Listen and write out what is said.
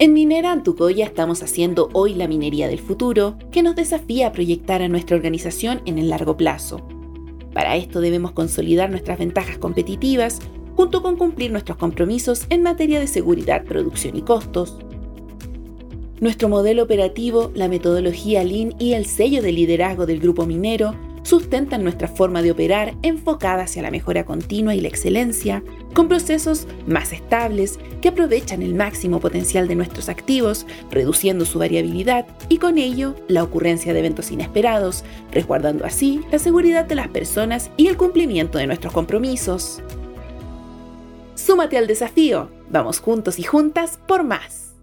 En Minera Antucoya estamos haciendo hoy la minería del futuro, que nos desafía a proyectar a nuestra organización en el largo plazo. Para esto debemos consolidar nuestras ventajas competitivas, junto con cumplir nuestros compromisos en materia de seguridad, producción y costos. Nuestro modelo operativo, la metodología Lean y el sello de liderazgo del grupo minero sustentan nuestra forma de operar enfocada hacia la mejora continua y la excelencia, con procesos más estables que aprovechan el máximo potencial de nuestros activos, reduciendo su variabilidad y con ello la ocurrencia de eventos inesperados, resguardando así la seguridad de las personas y el cumplimiento de nuestros compromisos. Súmate al desafío, vamos juntos y juntas por más.